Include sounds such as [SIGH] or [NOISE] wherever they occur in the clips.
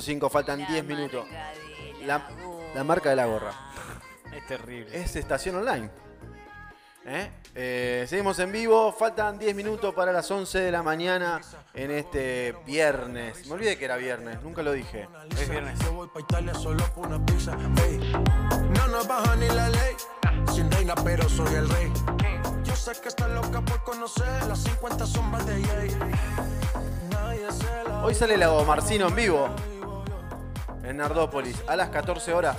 5, faltan 10 minutos. La, gorra. la marca de la gorra. [LAUGHS] Es terrible. Es estación online. ¿Eh? Eh, seguimos en vivo, faltan 10 minutos para las 11 de la mañana en este viernes. Me olvidé que era viernes, nunca lo dije. Es viernes. No nos baja ni la ley. Sin reina, pero soy el rey. Yo sé que está loca por conocer las 50 sombras de Jay. Nadie se la Hoy sale la Marcino en vivo en Nardópolis a las 14 horas.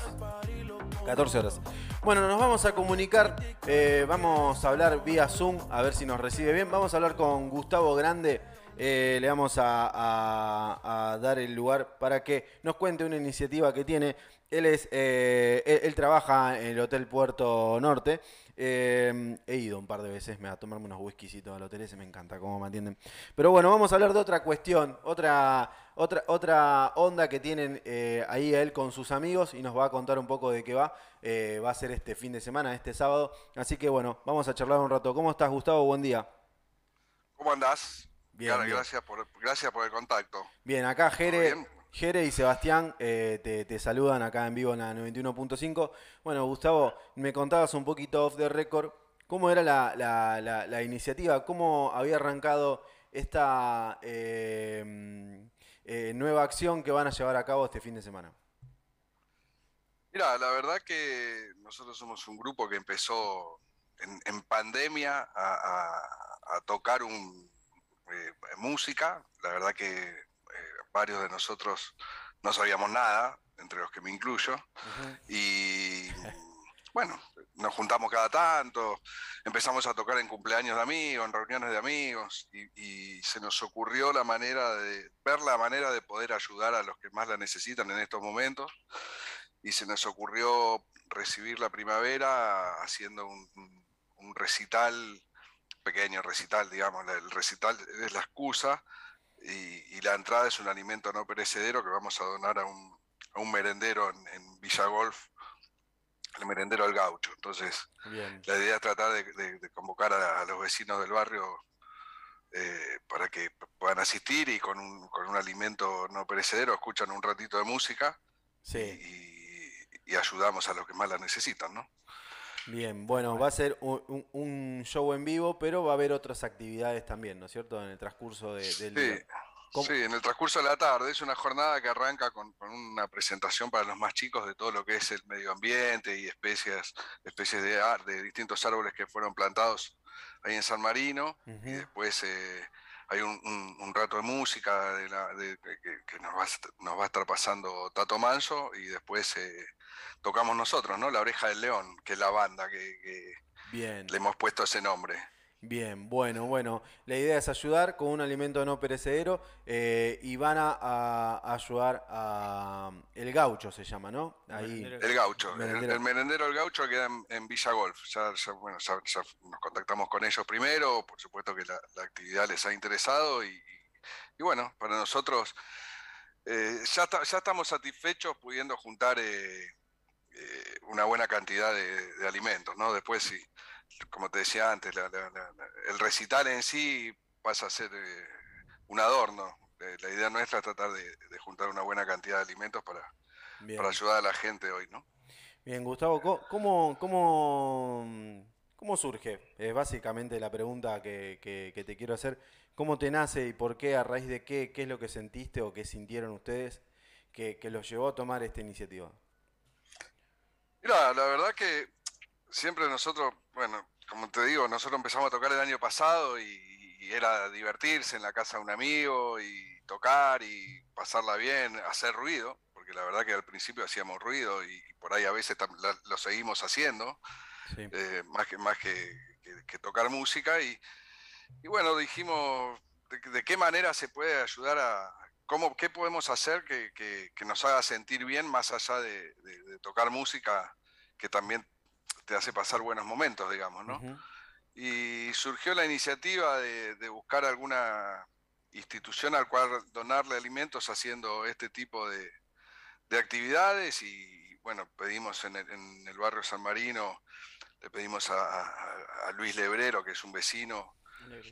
14 horas. Bueno, nos vamos a comunicar, eh, vamos a hablar vía Zoom, a ver si nos recibe bien. Vamos a hablar con Gustavo Grande, eh, le vamos a, dar el lugar para que nos cuente una iniciativa que tiene. Él, es, eh, él, trabaja en el Hotel Puerto Norte. He ido un par de veces me a tomarme unos whiskycitos al hotel, ese me encanta cómo me atienden. Pero bueno, vamos a hablar de otra cuestión, otra, otra, otra onda que tienen eh, ahí él con sus amigos y nos va a contar un poco de qué va. Eh, va a ser este fin de semana, este sábado. Así que bueno, vamos a charlar un rato. ¿Cómo estás, Gustavo? Buen día. ¿Cómo andás? Bien, bien. Gracias, por, gracias por el contacto. Bien, acá Jere, bien? Jere y Sebastián eh, te, te saludan acá en vivo en la 91.5. Bueno, Gustavo, me contabas un poquito off the record. ¿Cómo era la, la- la- la iniciativa? ¿Cómo había arrancado esta nueva acción que van a llevar a cabo este fin de semana? Mira, la verdad que nosotros somos un grupo que empezó en, en pandemia a, a- a tocar un, eh, música. La verdad que eh, varios de nosotros no sabíamos nada, entre los que me incluyo. Y bueno, nos juntamos cada tanto, empezamos a tocar en cumpleaños de amigos, en reuniones de amigos, y, se nos ocurrió la manera de ver la manera de poder ayudar a los que más la necesitan en estos momentos. Y se nos ocurrió recibir la primavera haciendo un, recital, pequeño recital, digamos, el recital es la excusa y, la entrada es un alimento no perecedero que vamos a donar a un, a un merendero en, en Villa Golf, el merendero del gaucho. Entonces, Bien. la idea es tratar de, de- de convocar a, a los vecinos del barrio eh, para que puedan asistir y con un, con un alimento no perecedero escuchan un ratito de música Sí. y, y ayudamos a los que más la necesitan, ¿no? Bien, bueno, va a ser un, un- un show en vivo, pero va a haber otras actividades también, ¿no es cierto? En el transcurso de- del Sí, día. ¿Cómo- sí, en el transcurso de la tarde es una jornada que arranca con, con una presentación para los más chicos de todo lo que es el medio ambiente y especies, especies de, distintos árboles que fueron plantados ahí en San Marino. Y después eh, hay un, un- un rato de música de la- de- que, nos, va a, nos va a estar pasando Tato Manso y después eh, tocamos nosotros, ¿no? La Oreja del León, que es la banda que, que Bien. le hemos puesto ese nombre. Bien, bueno, bueno. La idea es ayudar con un alimento no perecedero eh, y van a, a ayudar a El Gaucho, se llama, ¿no? Ahí. El gaucho, el- Merendero. el, merendero gaucho queda en, en Villa Golf. Ya, ya, bueno, ya, ya nos contactamos con ellos primero, por supuesto que la, la actividad les ha interesado y, y- y bueno, para nosotros eh, ya, está- ya estamos satisfechos pudiendo juntar eh, eh, una buena cantidad de, de alimentos, ¿no? Después, sí, como te decía antes, la- la- la- la- el recital en sí pasa a ser eh, un adorno. Eh, la idea nuestra es tratar de, de juntar una buena cantidad de alimentos para, Bien. para ayudar a la gente hoy, ¿no? Bien, Gustavo, ¿cómo, cómo, cómo surge? Es básicamente la pregunta que, que- que te quiero hacer. ¿Cómo te nace y por qué, a raíz de qué, qué es lo que sentiste o qué sintieron ustedes que, que los llevó a tomar esta iniciativa? Mira, la verdad que siempre nosotros, bueno, como te digo, nosotros empezamos a tocar el año pasado y, y era divertirse en la casa de un amigo y tocar y pasarla bien, hacer ruido, porque la verdad que al principio hacíamos ruido y, y por ahí a veces la- lo seguimos haciendo, Sí. eh, más que, más que, que- que tocar música y, y bueno, dijimos de, de qué manera se puede ayudar a, cómo, qué podemos hacer que, que- que nos haga sentir bien más allá de, de- de tocar música que también te hace pasar buenos momentos, digamos, ¿no? Y surgió la iniciativa de, de buscar alguna institución al cual donarle alimentos haciendo este tipo de, de actividades y bueno, pedimos en el, en el barrio San Marino, le pedimos a, a- a Luis Lebrero, que es un vecino,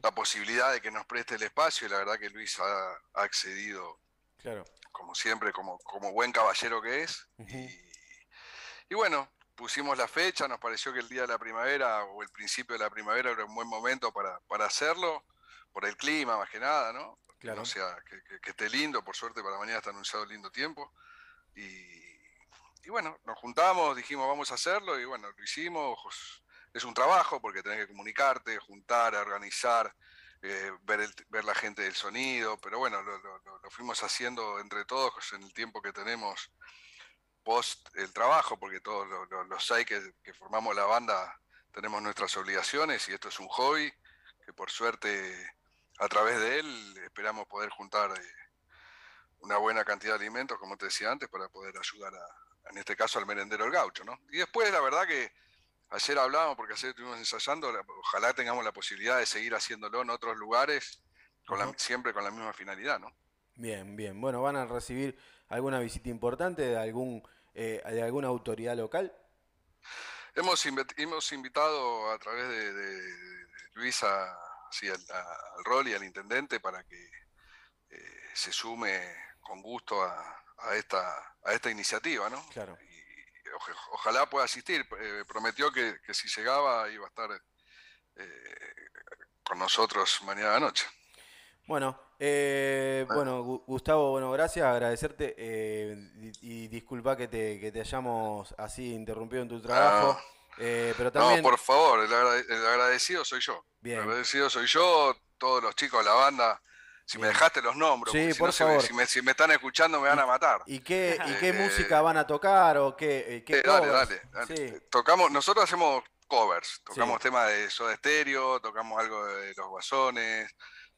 la posibilidad de que nos preste el espacio y la verdad que Luis ha, ha accedido Claro. Como siempre, como, como buen caballero que es. y, y bueno, pusimos la fecha, nos pareció que el día de la primavera o el principio de la primavera era un buen momento para, para hacerlo, por el clima más que nada, ¿no? Claro. O sea, que, que- que esté lindo, por suerte para mañana está anunciado lindo tiempo. Y, y bueno, nos juntamos, dijimos vamos a hacerlo y bueno, lo hicimos. Es un trabajo porque tenés que comunicarte, juntar, organizar, eh, ver, el- ver la gente del sonido, pero bueno, lo- lo- lo fuimos haciendo entre todos en el tiempo que tenemos post el trabajo, porque todos lo- lo- los seis que, que formamos la banda tenemos nuestras obligaciones y esto es un hobby que por suerte a través de él esperamos poder juntar eh, una buena cantidad de alimentos, como te decía antes, para poder ayudar a, en este caso al merendero El Gaucho, ¿no? Y después la verdad que ayer hablábamos, porque ayer estuvimos ensayando, ojalá tengamos la posibilidad de seguir haciéndolo en otros lugares, con la- siempre con la misma finalidad, ¿no? Bien, bien. Bueno, ¿van a recibir alguna visita importante de algún eh, de alguna autoridad local? Hemos, hemos invitado a través de, de- de Luisa sí, al, a- al rol y al intendente para que eh, se sume con gusto a, a esta, a esta iniciativa, ¿no? Claro. Y ojalá pueda asistir. Eh, prometió que, que si llegaba iba a estar eh, con nosotros mañana noche. Bueno, eh, bueno, Gu- Gustavo, bueno, gracias, agradecerte eh, y, y disculpa que te, que te hayamos así interrumpido en tu trabajo, eh, pero también, No, por favor, el, agrade- el agradecido soy yo. Bien. El agradecido soy yo, todos los chicos de la banda. Si me dejaste los nombres, Sí, porque si por no favor. si, me, si me están escuchando me van a matar. ¿y qué, y qué Eh, música van a tocar o qué, eh, qué dale, dale, dale. Sí, Tocamos, nosotros hacemos covers, tocamos Sí. temas de Soda Stereo, tocamos algo de Los Guasones,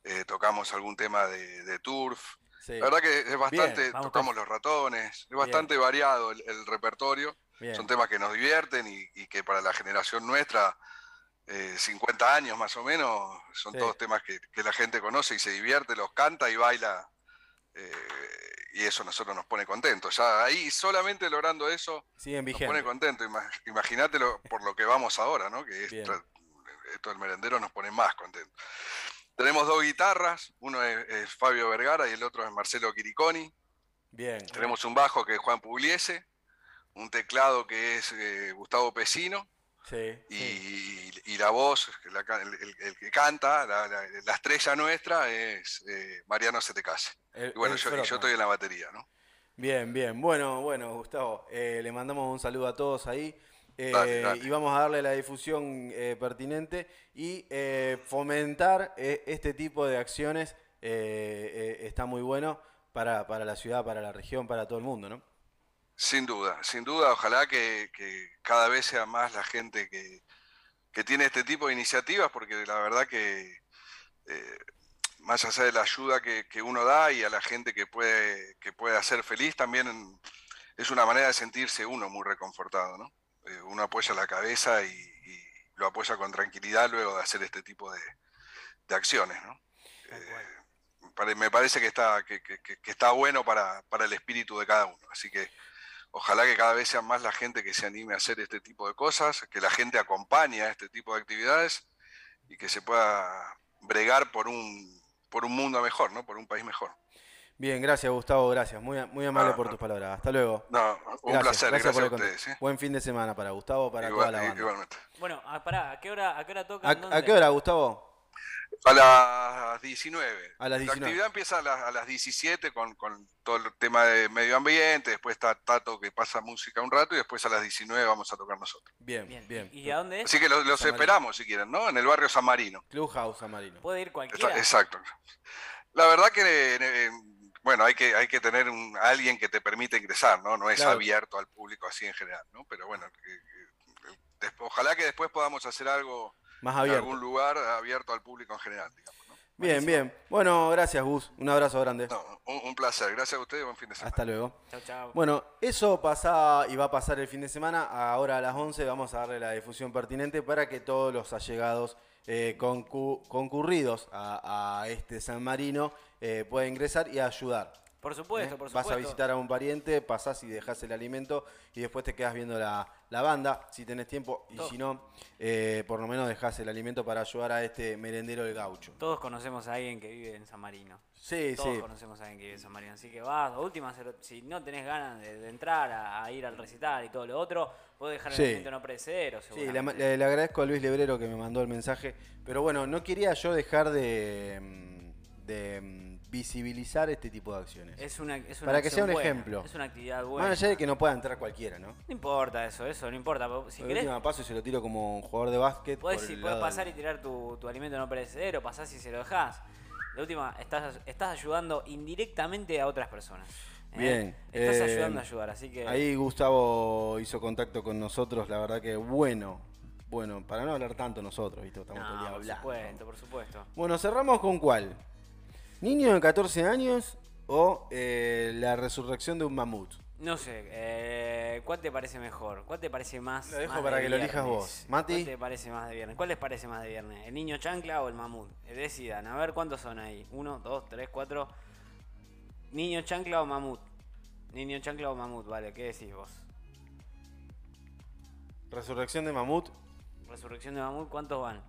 eh, tocamos algún tema de, de Turf. sí, La verdad que es bastante, tocamos Los Ratones, es bastante variado el, el repertorio. bien, Son temas que nos divierten y, y que para la generación nuestra, eh, 50 años más o menos, son Sí. todos temas que, que la gente conoce y se divierte, los canta y baila. eh, y eso a nosotros nos pone contentos. Ya ahí solamente logrando eso siguen nos pone vigentes. contento. Ima- Imagínate por lo que vamos ahora, ¿no? Que esto del merendero nos pone más contentos. Tenemos dos guitarras, uno es, es Fabio Vergara y el otro es Marcelo Quiriconi. Bien, Tenemos un bajo que es Juan Pugliese, un teclado que es eh, Gustavo Pesino sí, y, sí, y la voz, la el, el- el que canta, la, la- la estrella nuestra es eh, Mariano Setecase. el- Y bueno, yo, y yo estoy en la batería, ¿no? Bien, bien. Bueno, bueno, Gustavo, eh, le mandamos un saludo a todos ahí. Eh, Dale, dale. Y vamos a darle la difusión eh, pertinente y eh, fomentar este tipo de acciones está muy bueno para, para la ciudad, para la región, para todo el mundo, ¿no? Sin duda, sin duda, ojalá que, que cada vez sea más la gente que, que tiene este tipo de iniciativas, porque la verdad que más allá de la ayuda que, que uno da y a la gente que puede, que puede hacer feliz, también es una manera de sentirse uno muy reconfortado, ¿no? Eh, uno apoya la cabeza y, y lo apoya con tranquilidad luego de hacer este tipo de, de acciones, ¿no? Eh, me parece que está, que- que está bueno para, para el espíritu de cada uno. Así que ojalá que cada vez sea más la gente que se anime a hacer este tipo de cosas, que la gente acompañe a este tipo de actividades y que se pueda bregar por un, por un mundo mejor, ¿no? Por un país mejor. Bien, gracias Gustavo, gracias. Muy, muy amable Ah, por tus palabras. Hasta luego. No, un Gracias, placer, gracias gracias, por a ustedes. ¿eh? Buen fin de semana para Gustavo, para Igual- toda la banda. igualmente. Bueno, ah, pará, ¿a qué hora, a qué hora ¿A, tocan? a qué hora, Gustavo? A las 19. A las La 19. actividad empieza a las, a las 17 con, con todo el tema de medio ambiente, después está Tato que pasa música un rato y después a las 19 vamos a tocar nosotros. Bien, Bien. bien. ¿Y a dónde es? Así que los, los San Marino. esperamos si quieren, ¿no? En el barrio San Marino. Clubhouse Amarino. Puede ir cualquiera. Exacto. La verdad que, eh, bueno, hay que, hay que tener un, alguien que te permita ingresar, ¿no? No es Claro. abierto al público así en general, ¿no? Pero bueno, que- que- ojalá que después podamos hacer algo Más en abierto. algún lugar abierto al público en general, digamos, ¿no? Bien, bien. Bueno, gracias Gus. Un abrazo grande. No, un, un placer. Gracias a ustedes. Buen fin de semana. Hasta luego. Chau, chau. Bueno, eso pasa y va a pasar el fin de semana. Ahora a las 11 vamos a darle la difusión pertinente para que todos los allegados eh, concu- concurridos a, a este San Marino eh, ingresar y ayudar. Por supuesto, ¿eh? por Vas a supuesto. visitar a un pariente, pasás y dejás el alimento y después te quedas viendo la, la banda, si tenés tiempo, y si no, eh, por lo menos dejás el alimento para ayudar a este merendero del gaucho. Todos conocemos a alguien que vive en San Marino. Sí, Todos sí. conocemos a alguien que vive en San Marino. Así que vas, a última, si no tenés ganas de, de entrar a, a ir al recital y todo lo otro, podés dejar el Sí. alimento no perecedero. Sí, le, le- le agradezco a Luis Lebrero que me mandó el mensaje, pero bueno, no quería yo dejar de, mm, de mm, visibilizar este tipo de acciones. Es una, es una Para que sea un buena, ejemplo. Es una actividad buena. Más allá de que no pueda entrar cualquiera, ¿no? No importa eso, eso, no importa. Si el querés, último paso se lo tiro como un jugador de básquet. podés, por si el podés lado pasar del- y tirar tu, tu alimento no perecedero, pasás y se lo dejás. La última, estás, estás ayudando indirectamente a otras personas. ¿eh? Bien, Estás eh, ayudando a ayudar, así que. Ahí Gustavo hizo contacto con nosotros, la verdad que bueno. Bueno, para no hablar tanto nosotros, ¿viste? Estamos todo el no, día por hablando. supuesto, por supuesto. Bueno, cerramos con cuál. ¿Niño de 14 años o eh, la resurrección de un mamut? No sé, eh, ¿cuál te parece mejor? ¿Cuál te parece más? Lo dejo más para de que lo elijas vos. Mati. ¿Cuál te parece más de viernes? ¿Cuál les parece más de viernes? ¿El niño chancla o el mamut? Eh, Decidan, a ver cuántos son ahí. Uno, dos, tres, cuatro. ¿Niño chancla o mamut? Niño chancla o mamut, vale, ¿qué decís vos? Resurrección de mamut. Resurrección de mamut, ¿cuántos van?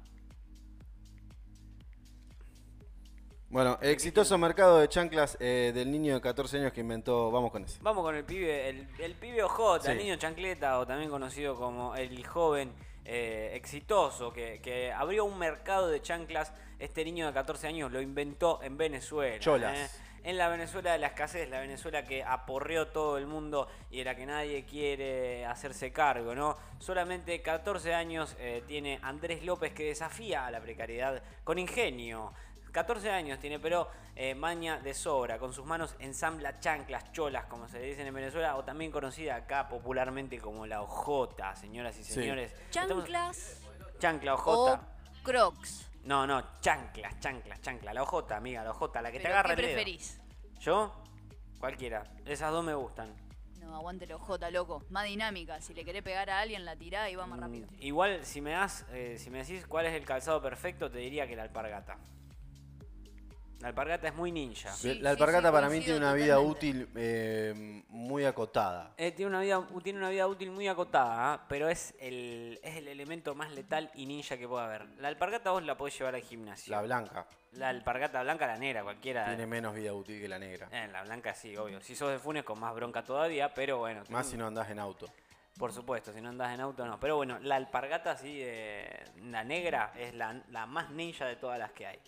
Bueno, el exitoso mercado de chanclas eh, del niño de 14 años que inventó. Vamos con ese. Vamos con el pibe, el, el pibe OJ, el niño chancleta, o también conocido como el joven eh, exitoso, que, que abrió un mercado de chanclas. Este niño de 14 años lo inventó en Venezuela. Cholas. ¿eh? En la Venezuela de la escasez, la Venezuela que aporreó todo el mundo y de la que nadie quiere hacerse cargo, ¿no? Solamente 14 años tiene Andrés López que desafía a la precariedad con ingenio. 14 años tiene, pero eh, maña de sobra. Con sus manos ensambla chanclas, cholas, como se le dicen en Venezuela, o también conocida acá popularmente como la ojota, señoras y Sí. señores. Estamos- Chanclas Chancla, o ojota. crocs. No, no, chanclas, chanclas, chancla. La ojota, amiga, la ojota, la que te ¿Pero agarra ¿Qué el dedo. preferís? ¿Yo? Cualquiera. Esas dos me gustan. No, aguante la ojota, loco. Más dinámica. Si le querés pegar a alguien, la tirá y va más rápido. Mm, Igual, si me das, eh, si me decís cuál es el calzado perfecto, te diría que la alpargata. La alpargata es muy ninja. Sí, la alpargata sí, para mí coincido tiene una vida útil eh, muy acotada. Eh, tiene, una vida, tiene una vida útil muy acotada, pero es el, es el elemento más letal y ninja que puede haber. La alpargata vos la podés llevar al gimnasio. La blanca La alpargata blanca, la negra, cualquiera. tiene menos vida útil que la negra. Eh, la blanca sí, obvio. Si sos de Funes con más bronca todavía, pero bueno. Más tiene- si no andás en auto. Por supuesto, si no andas en auto no. Pero bueno, la alpargata sí, la negra, es la, la más ninja de todas las que hay.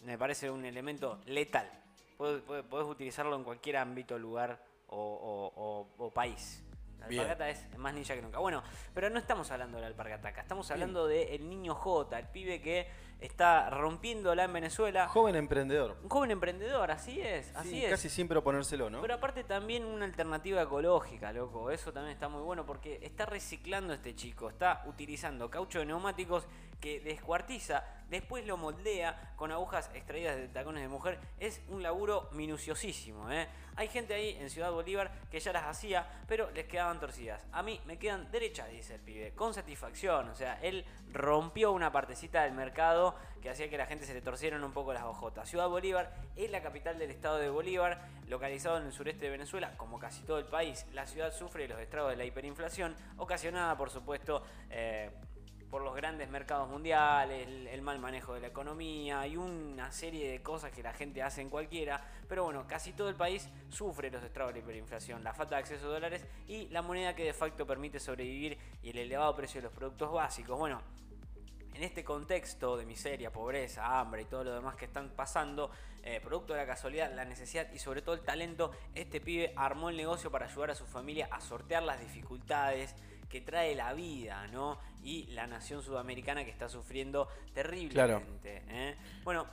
Me parece un elemento letal. Podés utilizarlo en cualquier ámbito, lugar o, o- o- o país. La Bien. alpargata es más ninja que nunca. Bueno, pero no estamos hablando de la alpargata acá. Estamos hablando del niño J, el pibe que está rompiéndola en Venezuela. Joven emprendedor. Un joven emprendedor, así es, así Sí, es. Casi sin proponérselo, ¿no? Pero aparte también una alternativa ecológica, loco. Eso también está muy bueno porque está reciclando este chico. Está utilizando caucho de neumáticos que descuartiza, después lo moldea con agujas extraídas de tacones de mujer. Es un laburo minuciosísimo, ¿eh? Hay gente ahí en Ciudad Bolívar que ya las hacía, pero les quedaban torcidas. A mí me quedan derechas, dice el pibe, con satisfacción. O sea, él rompió una partecita del mercado que hacía que la gente se le torcieran un poco las ojotas. Ciudad Bolívar es la capital del estado de Bolívar, localizado en el sureste de Venezuela, como casi todo el país. La ciudad sufre los estragos de la hiperinflación, ocasionada, por supuesto, eh, por los grandes mercados mundiales, el, el mal manejo de la economía y una serie de cosas que la gente hace en cualquiera. Pero bueno, casi todo el país sufre los estragos de la hiperinflación, la falta de acceso a dólares y la moneda que de facto permite sobrevivir y el elevado precio de los productos básicos. Bueno, en este contexto de miseria, pobreza, hambre y todo lo demás que están pasando, eh, producto de la casualidad, la necesidad y sobre todo el talento, este pibe armó el negocio para ayudar a su familia a sortear las dificultades que trae la vida, ¿no? Y la nación sudamericana que está sufriendo terriblemente. ¿eh? Bueno,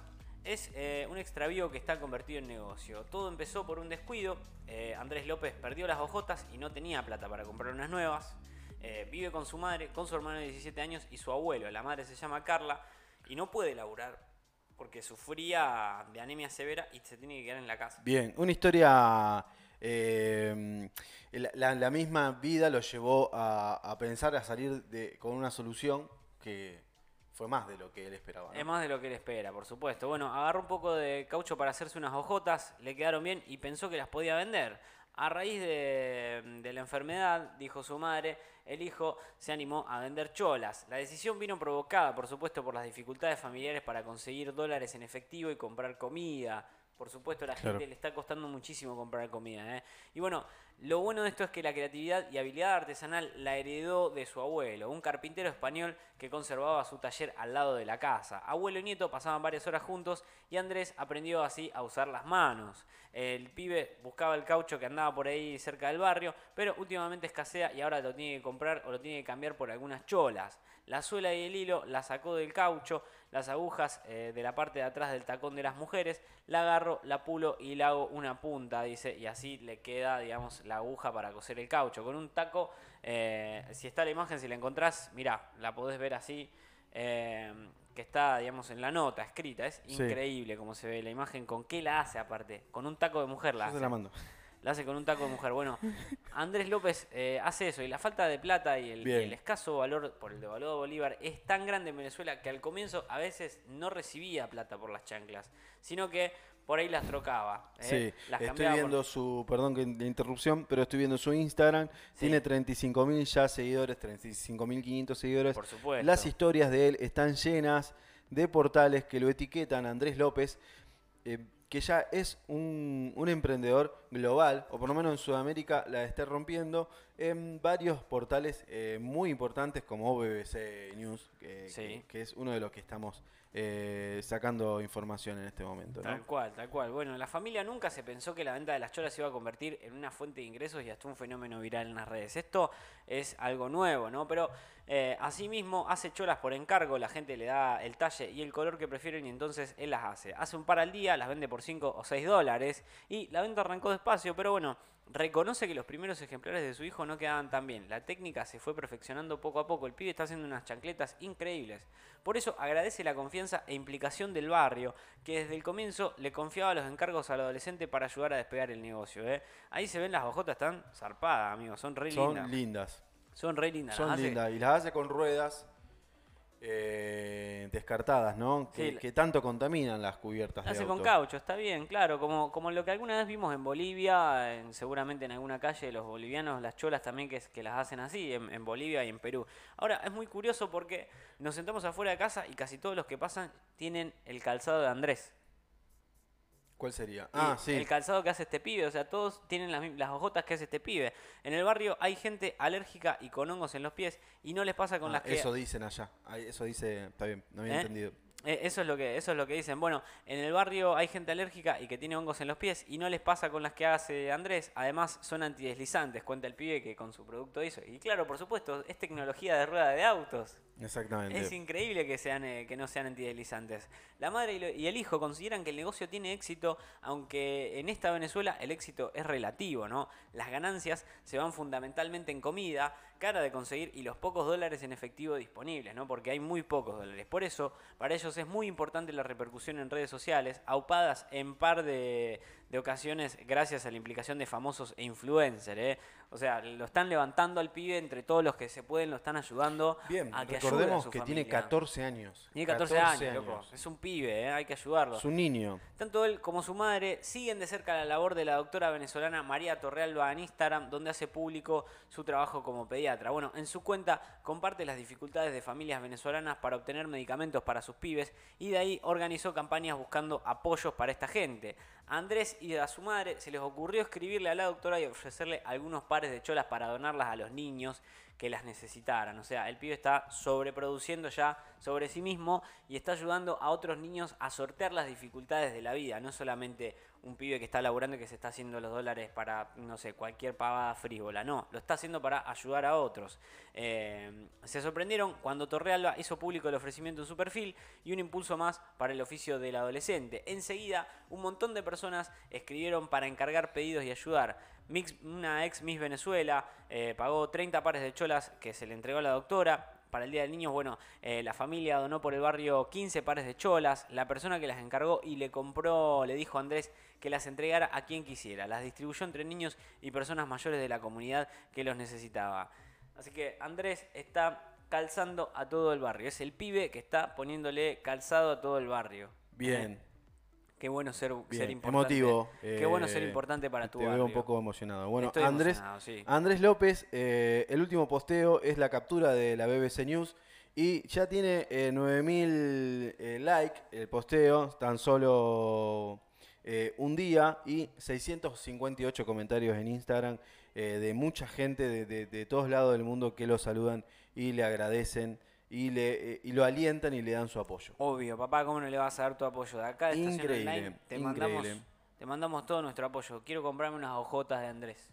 es eh, un extravío que está convertido en negocio. Todo empezó por un descuido. eh, Andrés López perdió las hojotas y no tenía plata para comprar unas nuevas. Eh, vive con su madre, con su hermano de 17 años y su abuelo. La madre se llama Carla y no puede laburar porque sufría de anemia severa y se tiene que quedar en la casa. Bien, una historia. eh, la, misma vida lo llevó a, a pensar, a salir de, con una solución que fue más de lo que él esperaba. ¿no? Es más de lo que él espera, por supuesto. Bueno, agarró un poco de caucho para hacerse unas hojotas, le quedaron bien y pensó que las podía vender. A raíz de, de la enfermedad, dijo su madre, el hijo se animó a vender cholas. La decisión vino provocada, por supuesto, por las dificultades familiares para conseguir dólares en efectivo y comprar comida. Por supuesto, a la Claro. gente le está costando muchísimo comprar comida. ¿eh? Y bueno, lo bueno de esto es que la creatividad y habilidad artesanal la heredó de su abuelo, un carpintero español que conservaba su taller al lado de la casa. Abuelo y nieto pasaban varias horas juntos y Andrés aprendió así a usar las manos. El pibe buscaba el caucho que andaba por ahí cerca del barrio, pero últimamente escasea y ahora lo tiene que comprar o lo tiene que cambiar por algunas cholas. La suela y el hilo la sacó del caucho, las agujas eh, de la parte de atrás del tacón de las mujeres, la agarro, la pulo y le hago una punta, dice, y así le queda, digamos, la aguja para coser el caucho. Con un taco, eh, si está la imagen, si la encontrás, mirá, la podés ver así, eh, que está, digamos, en la nota, escrita. Es Sí. increíble cómo se ve la imagen, con qué la hace aparte, con un taco de mujer la Yo hace. se la mando. La hace con un taco de mujer. Bueno, [LAUGHS] Andrés López eh, hace eso y la falta de plata y el, el escaso valor por el devaluado Bolívar es tan grande en Venezuela que al comienzo a veces no recibía plata por las chanclas, sino que por ahí las trocaba. ¿eh? Sí, Las estoy por- viendo su, perdón que la interrupción, pero estoy viendo su Instagram, Sí. tiene 35.000 ya seguidores, 35.500 seguidores. Por supuesto. Las historias de él están llenas de portales que lo etiquetan a Andrés López, eh, que ya es un, un emprendedor global, o por lo menos en Sudamérica la está rompiendo, en varios portales eh, muy importantes como BBC News, que, Sí. que- que es uno de los que estamos eh, sacando información en este momento. ¿no? Tal cual, tal cual. Bueno, la familia nunca se pensó que la venta de las cholas se iba a convertir en una fuente de ingresos y hasta un fenómeno viral en las redes. Esto es algo nuevo, ¿no? Pero eh, asimismo hace cholas por encargo, la gente le da el talle y el color que prefieren y entonces él las hace. Hace un par al día, las vende por 5 o 6 dólares y la venta arrancó despacio, pero bueno, reconoce que los primeros ejemplares de su hijo no quedaban tan bien. La técnica se fue perfeccionando poco a poco. El pibe está haciendo unas chancletas increíbles. Por eso agradece la confianza e implicación del barrio, que desde el comienzo le confiaba los encargos al adolescente para ayudar a despegar el negocio. ¿eh? Ahí se ven las hojotas, están zarpadas, amigos. Son re Son lindas. lindas. Son re lindas. Son las hace- lindas. Y las hace con ruedas eh, descartadas, ¿no? Que, Sí, la- que tanto contaminan las cubiertas de Hace auto. con caucho, está bien, claro, como, como lo que alguna vez vimos en Bolivia, en- seguramente en alguna calle de los bolivianos, las cholas también que, las hacen así, en, en Bolivia y en Perú. Ahora, es muy curioso porque nos sentamos afuera de casa y casi todos los que pasan tienen el calzado de Andrés. ¿Cuál sería? Ah, sí. El calzado que hace este pibe, o sea, todos tienen las, las hojotas que hace este pibe. En el barrio hay gente alérgica y con hongos en los pies y no les pasa con Ah, las que... Eso dicen allá. Eso dice. Está bien, no había ¿Eh? entendido. Eh, Eso es lo que eso es lo que dicen. Bueno, en el barrio hay gente alérgica y que tiene hongos en los pies y no les pasa con las que hace Andrés. Además son antideslizantes, cuenta el pibe que con su producto hizo. Y claro, por supuesto, es tecnología de rueda de autos. Exactamente. Es increíble que sean eh, que no sean antideslizantes. La madre y, y el hijo consideran que el negocio tiene éxito, aunque en esta Venezuela el éxito es relativo, ¿no? Las ganancias se van fundamentalmente en comida, cara de conseguir y los pocos dólares en efectivo disponibles, ¿no? Porque hay muy pocos dólares. Por eso, para ellos es muy importante la repercusión en redes sociales, aupadas en par de, de ocasiones gracias a la implicación de famosos e influencers, ¿eh? O sea, lo están levantando al pibe entre todos los que se pueden, lo están ayudando Bien, a que ayude a recordemos su que tiene familia. 14 años. Tiene 14, años, loco. Es un pibe, ¿eh? hay que ayudarlo. Es un niño. Tanto él como su madre siguen de cerca la labor de la doctora venezolana María Torrealba en Instagram, donde hace público su trabajo como pediatra. Bueno, en su cuenta comparte las dificultades de familias venezolanas para obtener medicamentos para sus pibes y de ahí organizó campañas buscando apoyos para esta gente. Andrés y a su madre se les ocurrió escribirle a la doctora y ofrecerle algunos pares de cholas para donarlas a los niños que las necesitaran. O sea, el pibe está sobreproduciendo ya sobre sí mismo y está ayudando a otros niños a sortear las dificultades de la vida. No solamente un pibe que está laburando y que se está haciendo los dólares para, no sé, cualquier pavada frívola. No, lo está haciendo para ayudar a otros. Eh, se sorprendieron cuando Torrealba hizo público el ofrecimiento en su perfil y un impulso más para el oficio del adolescente. Enseguida, un montón de personas escribieron para encargar pedidos y ayudar. Mix- una ex Miss Venezuela eh, pagó 30 pares de cholas que se le entregó a la doctora. Para el Día del Niño, bueno, eh, la familia donó por el barrio 15 pares de cholas. La persona que las encargó y le compró, le dijo a Andrés que las entregara a quien quisiera. Las distribuyó entre niños y personas mayores de la comunidad que los necesitaba. Así que Andrés está calzando a todo el barrio. Es el pibe que está poniéndole calzado a todo el barrio. Bien, Qué bueno ser, bien. ser importante. Emotivo. Qué bueno ser eh, importante para tu Te barrio. veo un poco emocionado. Bueno, Estoy Andrés, emocionado, sí. Andrés López, eh, el último posteo es la captura de la BBC News y ya tiene eh, 9000 eh, likes el posteo, tan solo eh, un día y 658 comentarios en Instagram eh, de mucha gente de, de- de todos lados del mundo que lo saludan y le agradecen y, le, eh, y lo alientan y le dan su apoyo. Obvio, papá, ¿cómo no le vas a dar tu apoyo? De acá de Increíble, Online te mandamos, increíble. te mandamos todo nuestro apoyo. Quiero comprarme unas hojotas de Andrés.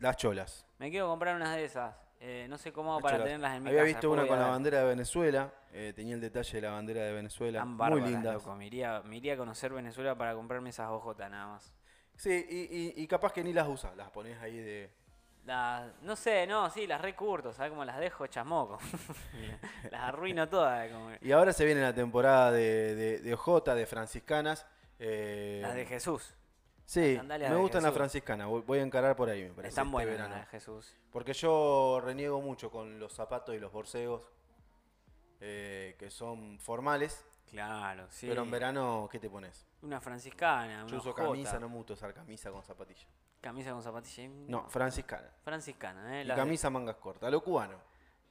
Las cholas. Me quiero comprar unas de esas. Eh, no sé cómo hago para tenerlas en mi Había casa. visto una con la bandera de Venezuela, eh, tenía el detalle de la bandera de Venezuela, Tan muy loco. Me iría, me iría a conocer Venezuela para comprarme esas hojotas nada más. Sí, y, y- y capaz que ni las usas, las pones ahí de... Las- no sé, no, sí, las recurto, ¿sabes cómo las dejo chasmoco? [LAUGHS] las arruino todas. Como, Y ahora se viene la temporada de, de, de Ojota, de franciscanas. eh, las de Jesús. Sí, me de gustan las franciscanas, voy, a encarar por ahí, me parece. Están este buenas las de Jesús. Porque yo reniego mucho con los zapatos y los borseos, eh, que son formales, Claro, sí. pero en verano, ¿qué te pones? Una franciscana, una Yo uso camisa, no me gusta usar camisa con zapatilla. Camisa con zapatilla. No, franciscana. Franciscana, ¿eh? Y Las de- camisa mangas cortas, lo cubano.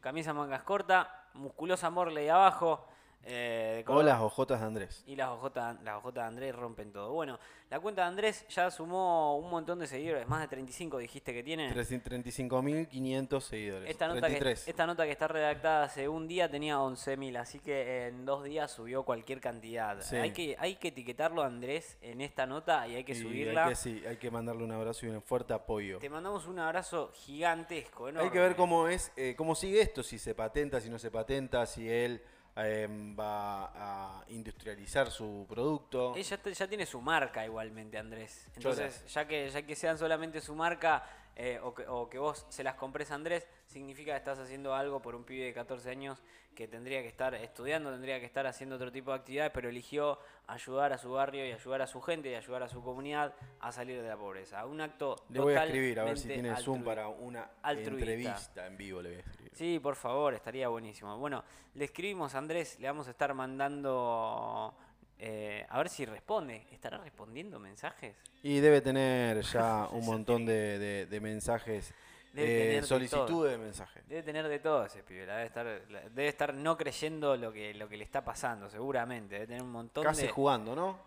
camisa mangas corta, musculosa morley abajo. Eh, O las ojotas de Andrés. Y las ojotas las ojotas de Andrés rompen todo. Bueno, la cuenta de Andrés ya sumó un montón de seguidores, más de 35 dijiste que tiene. 35.500 seguidores. Esta nota, que, 33. esta nota que está redactada hace un día tenía 11.000, así que en dos días subió cualquier cantidad. Sí. Hay, que, hay que etiquetarlo a Andrés en esta nota y hay que Y subirla. Hay que, sí, hay que mandarle un abrazo y un fuerte apoyo. Te mandamos un abrazo gigantesco, Hay que ver cómo es, eh, cómo sigue esto, si se patenta, si no se patenta, si él eh, va a industrializar su producto. Ella ya tiene su marca igualmente, Andrés. Entonces, ya que, ya que sean solamente su marca eh, o, que, o que vos se las compres a Andrés, significa que estás haciendo algo por un pibe de 14 años que tendría que estar estudiando, tendría que estar haciendo otro tipo de actividades, pero eligió ayudar a su barrio y ayudar a su gente y ayudar a su comunidad a salir de la pobreza. Un acto Le voy a escribir a ver si tiene Zoom para una altruista. entrevista en vivo. Le voy a escribir. Sí, por favor, estaría buenísimo. Bueno, le escribimos a Andrés, le vamos a estar mandando... eh, a ver si responde. ¿Estará respondiendo mensajes? Y debe tener ya [LAUGHS] un montón de, de- de mensajes, eh, tener de de mensajes. Debe tener de todo ese pibe. la Debe estar, la- debe estar no creyendo lo que, lo que le está pasando, seguramente. Debe tener un montón Casi de... jugando, ¿no?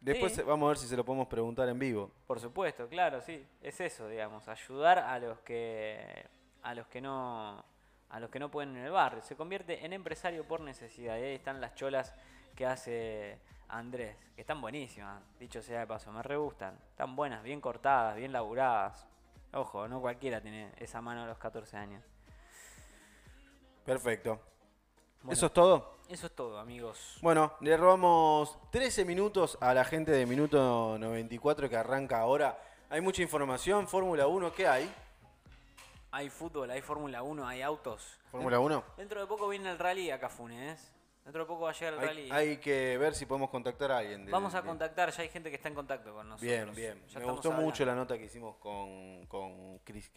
Después Sí. vamos a ver si se lo podemos preguntar en vivo. Por supuesto, claro, sí. Es eso, digamos. Ayudar a los que... A los que no... A los que no pueden en el barrio. Se convierte en empresario por necesidad. Y ahí están las cholas que hace Andrés. Que están buenísimas, dicho sea de paso. Me re gustan. Están buenas, bien cortadas, bien laburadas. Ojo, no cualquiera tiene esa mano a los 14 años. Perfecto. Bueno, ¿Eso es todo? Eso es todo, amigos. Bueno, le robamos 13 minutos a la gente de Minuto 94 que arranca ahora. Hay mucha información. Fórmula 1, ¿qué hay? Hay fútbol, hay Fórmula 1, hay autos. Fórmula 1. Dentro de poco viene el rally acá, Funes. Dentro de poco va a llegar el Hay, rally. hay que ver si podemos contactar a alguien. del- Vamos a contactar, ya hay gente que está en contacto con nosotros. Bien, bien. Ya Me gustó mucho la nota que hicimos con, con Cris-